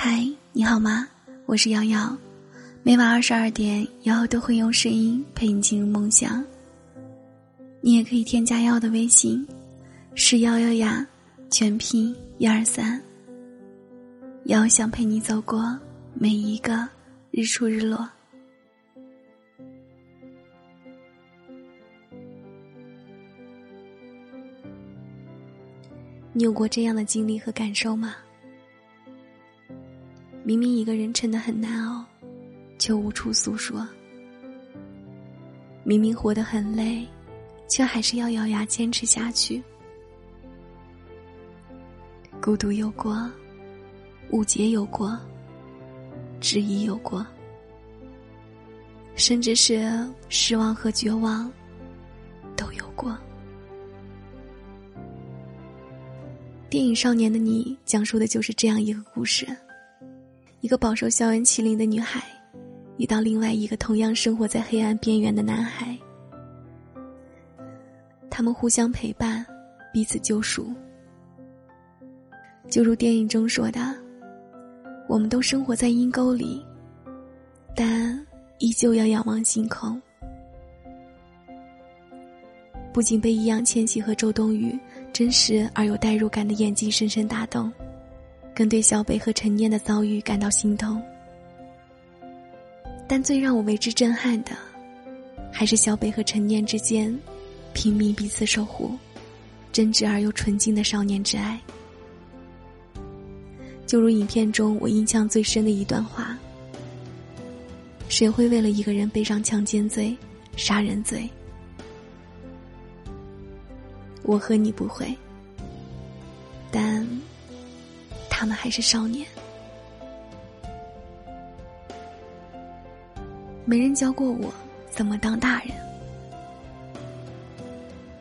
嗨，你好吗？我是瑶瑶，每晚二十二点，瑶瑶都会用声音陪你进入梦乡。你也可以添加瑶瑶的微信，是瑶瑶呀，全拼一二三。瑶瑶想陪你走过每一个日出日落。你有过这样的经历和感受吗？明明一个人撑得很难熬，却无处诉说；明明活得很累，却还是要咬牙坚持下去。孤独有过，误解有过，质疑有过，甚至是失望和绝望都有过。电影《少年的你》讲述的就是这样一个故事。一个饱受校园欺凌的女孩，遇到另外一个同样生活在黑暗边缘的男孩，他们互相陪伴，彼此救赎。就如电影中说的：“我们都生活在阴沟里，但依旧要仰望星空。”不仅被易烊千玺和周冬雨真实而有代入感的演技深深打动。更对小北和陈念的遭遇感到心痛，但最让我为之震撼的，还是小北和陈念之间拼命彼此守护、真挚而又纯净的少年之爱。就如影片中我印象最深的一段话：“谁会为了一个人背上强奸罪、杀人罪？我和你不会，但……”他们还是少年，没人教过我怎么当大人。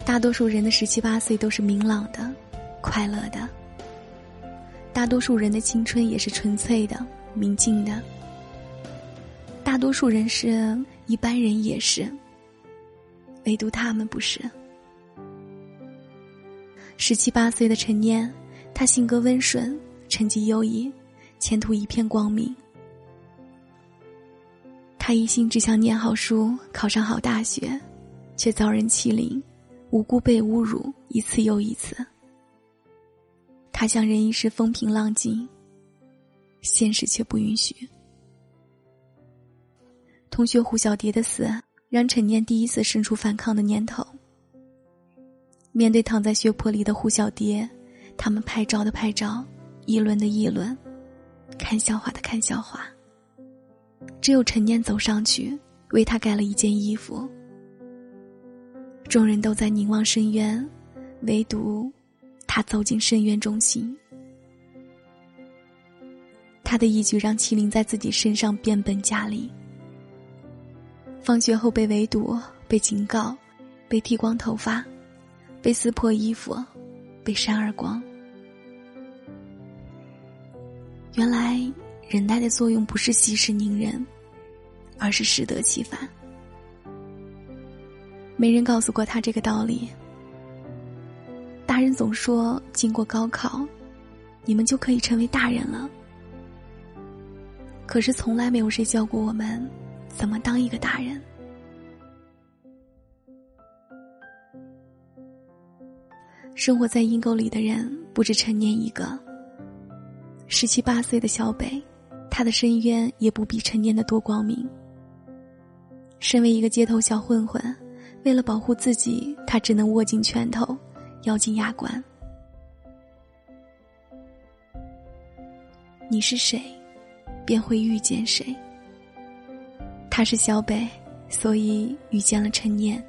大多数人的十七八岁都是明朗的、快乐的，大多数人的青春也是纯粹的、明净的，大多数人是一般人也是，唯独他们不是。十七八岁的陈念，他性格温顺。成绩优异，前途一片光明。他一心只想念好书，考上好大学，却遭人欺凌，无辜被侮辱一次又一次。他想人一世风平浪静，现实却不允许。同学胡小蝶的死，让陈念第一次生出反抗的念头。面对躺在血泊里的胡小蝶，他们拍照的拍照。议论的议论，看笑话的看笑话。只有陈念走上去，为他盖了一件衣服。众人都在凝望深渊，唯独他走进深渊中心。他的一举让欺凌在自己身上变本加厉。放学后被围堵，被警告，被剃光头发，被撕破衣服，被扇耳光。原来，忍耐的作用不是息事宁人，而是适得其反。没人告诉过他这个道理。大人总说，经过高考，你们就可以成为大人了。可是，从来没有谁教过我们，怎么当一个大人。生活在阴沟里的人，不止陈年一个。十七八岁的小北，他的深渊也不比陈年的多光明。身为一个街头小混混，为了保护自己，他只能握紧拳头，咬紧牙关。你是谁，便会遇见谁。他是小北，所以遇见了陈念。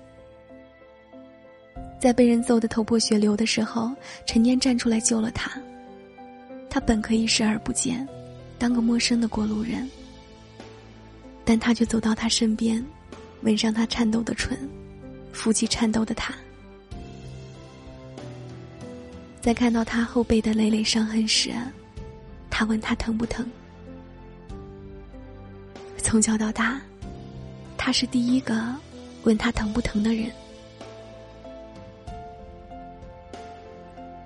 在被人揍得头破血流的时候，陈念站出来救了他。他本可以视而不见，当个陌生的过路人，但他却走到他身边，吻上他颤抖的唇，扶起颤抖的他。在看到他后背的累累伤痕时，他问他疼不疼。从小到大，他是第一个问他疼不疼的人。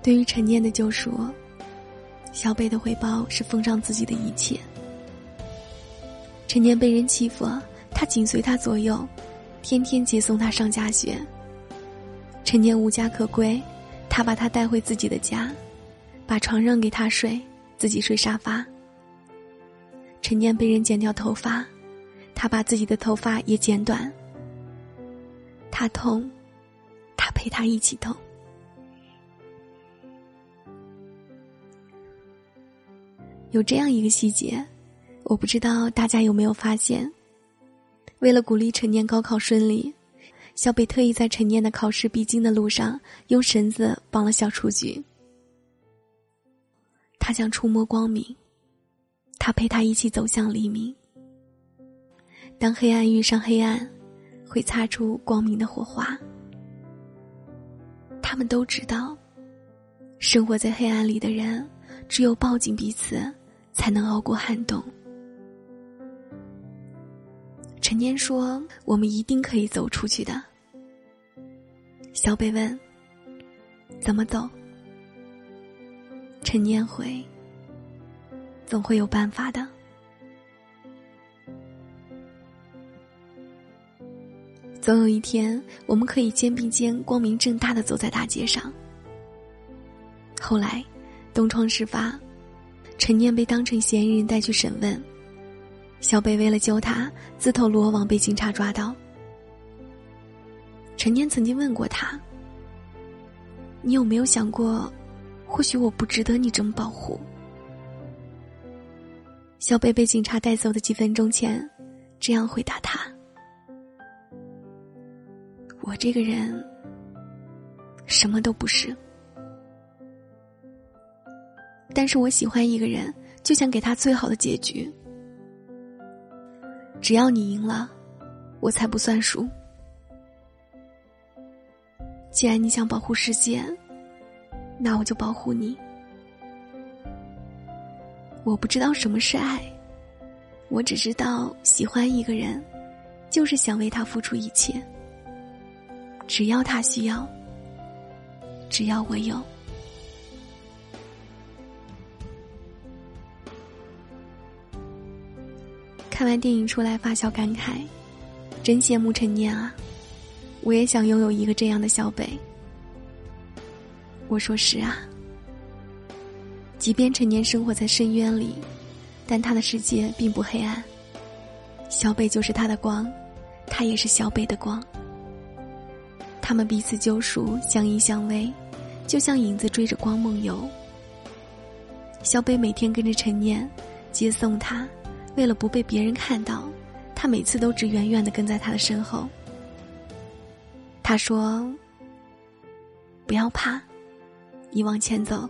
对于陈念的救赎。小北的回报是奉上自己的一切。陈年被人欺负，他紧随他左右，天天接送他上下学。陈年无家可归，他把他带回自己的家，把床让给他睡，自己睡沙发。陈年被人剪掉头发，他把自己的头发也剪短。他痛，他陪他一起痛。有这样一个细节。我不知道大家有没有发现，为了鼓励陈念高考顺利，小北特意在陈念的考试必经的路上用绳子绑了小雏菊。他想触摸光明，他陪他一起走向黎明。当黑暗遇上黑暗，会擦出光明的火花。他们都知道，生活在黑暗里的人，只有抱紧彼此，才能熬过寒冬。陈年说：“我们一定可以走出去的。”小北问：“怎么走？”陈年回：“总会有办法的。”总有一天，我们可以肩并肩、光明正大的走在大街上。后来，东窗事发，陈念被当成嫌疑人带去审问。小北为了救他，自投罗网，被警察抓到。陈念曾经问过他：“你有没有想过，或许我不值得你这么保护？”小北被警察带走的几分钟前，这样回答他：“我这个人，什么都不是，但是我喜欢一个人，就想给他最好的结局。”只要你赢了，我才不算输。既然你想保护世界，那我就保护你。我不知道什么是爱，我只知道喜欢一个人，就是想为他付出一切。只要他需要，只要我有。看完电影出来，发小感慨，真羡慕陈念啊！我也想拥有一个这样的小北。我说是啊。即便陈念生活在深渊里，但他的世界并不黑暗。小北就是他的光，他也是小北的光。他们彼此救赎，相依相偎，就像影子追着光梦游。小北每天跟着陈念，接送他。为了不被别人看到，他每次都只远远的跟在他的身后。他说：“不要怕，你往前走，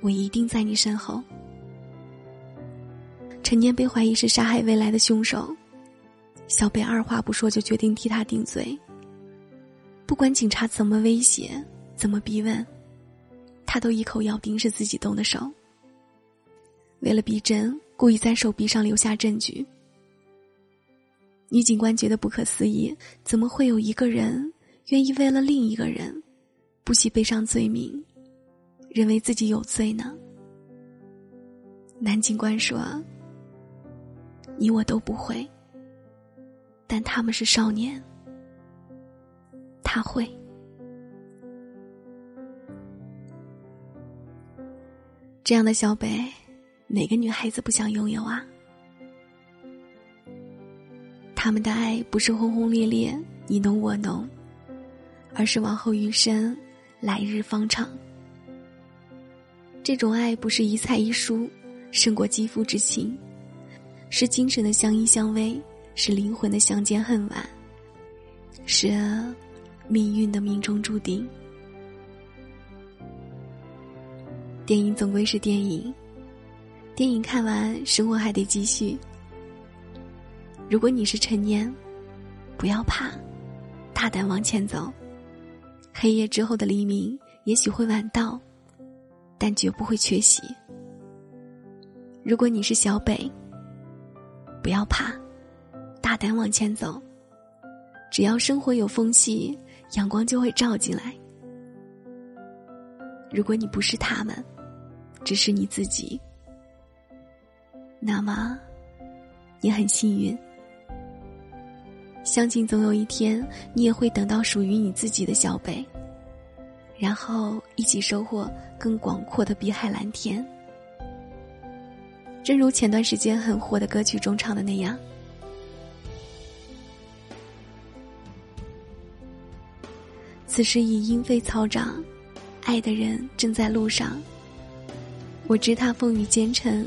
我一定在你身后。”陈年被怀疑是杀害未来的凶手，小北二话不说就决定替他顶罪。不管警察怎么威胁，怎么逼问，他都一口咬定是自己动的手。为了逼真。故意在手臂上留下证据。女警官觉得不可思议：怎么会有一个人愿意为了另一个人，不惜背上罪名，认为自己有罪呢？男警官说：“你我都不会，但他们是少年，他会。”这样的小北。哪个女孩子不想拥有啊？他们的爱不是轰轰烈烈、你侬我侬，而是往后余生、来日方长。这种爱不是一菜一蔬，胜过肌肤之亲，是精神的相依相偎，是灵魂的相见恨晚，是命运的命中注定。电影总归是电影。电影看完，生活还得继续。如果你是陈年，不要怕，大胆往前走。黑夜之后的黎明也许会晚到，但绝不会缺席。如果你是小北，不要怕，大胆往前走。只要生活有缝隙，阳光就会照进来。如果你不是他们，只是你自己，那么你很幸运。相信总有一天，你也会等到属于你自己的小北，然后一起收获更广阔的碧海蓝天。正如前段时间很火的歌曲中唱的那样：“此时已莺飞草长，爱的人正在路上。我知他风雨兼程，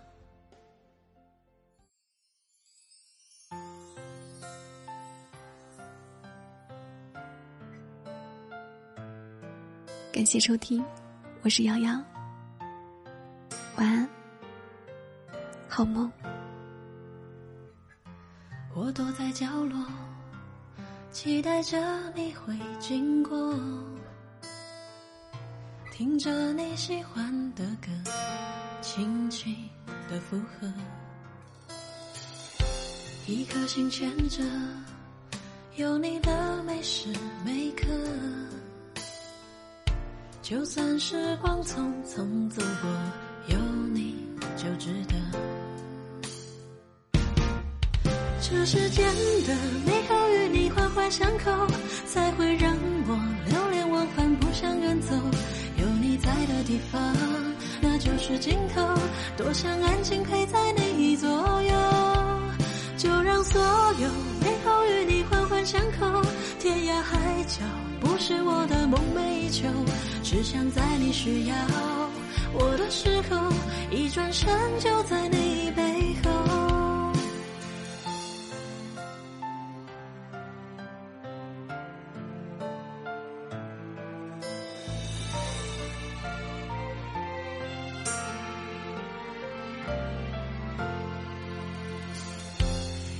感谢收听。我是瑶瑶，晚安，好梦。我躲在角落，期待着你会经过，听着你喜欢的歌，轻轻的附和，一颗心牵着，有你的每时每刻。就算时光匆匆走过，有你就值得。这世间的美好与你环环相扣，才会让我流连忘返，不想远走。有你在的地方，那就是尽头。多想安静陪在你左右，就让所有美好与你环环相扣。天涯海角，是我的梦寐以求。只想在你需要我的时候，一转身就在你背后。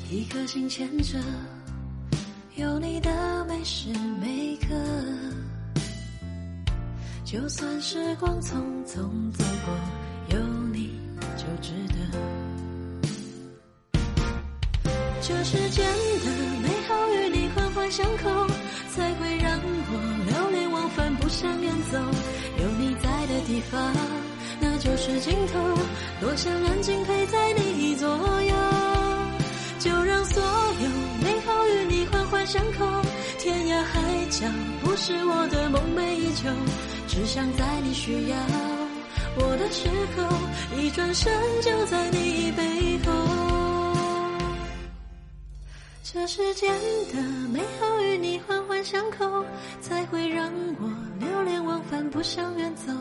一颗心牵着，有你的每时每刻。就算时光匆匆走过，有你就值得。这世间的美好与你环环相扣，才会让我流连忘返，不想远走。有你在的地方，那就是尽头。多想安静陪在你左右，就让所有环相扣。天涯海角，不是我的梦寐以求。只想在你需要我的时候，一转身就在你背后。这世间的美好与你环环相扣，才会让我流连忘返，不想远走。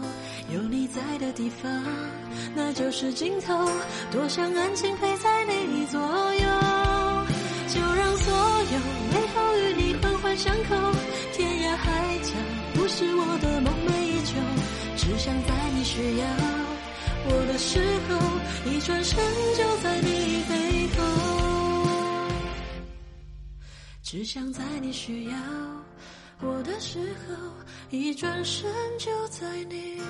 有你在的地方，那就是尽头。多想安静陪在你左右，就让所有你环环相扣。天涯海角，不是我的梦寐以求。只想在你需要我的时候，一转身就在你背后。只想在你需要我的时候，一转身就在你。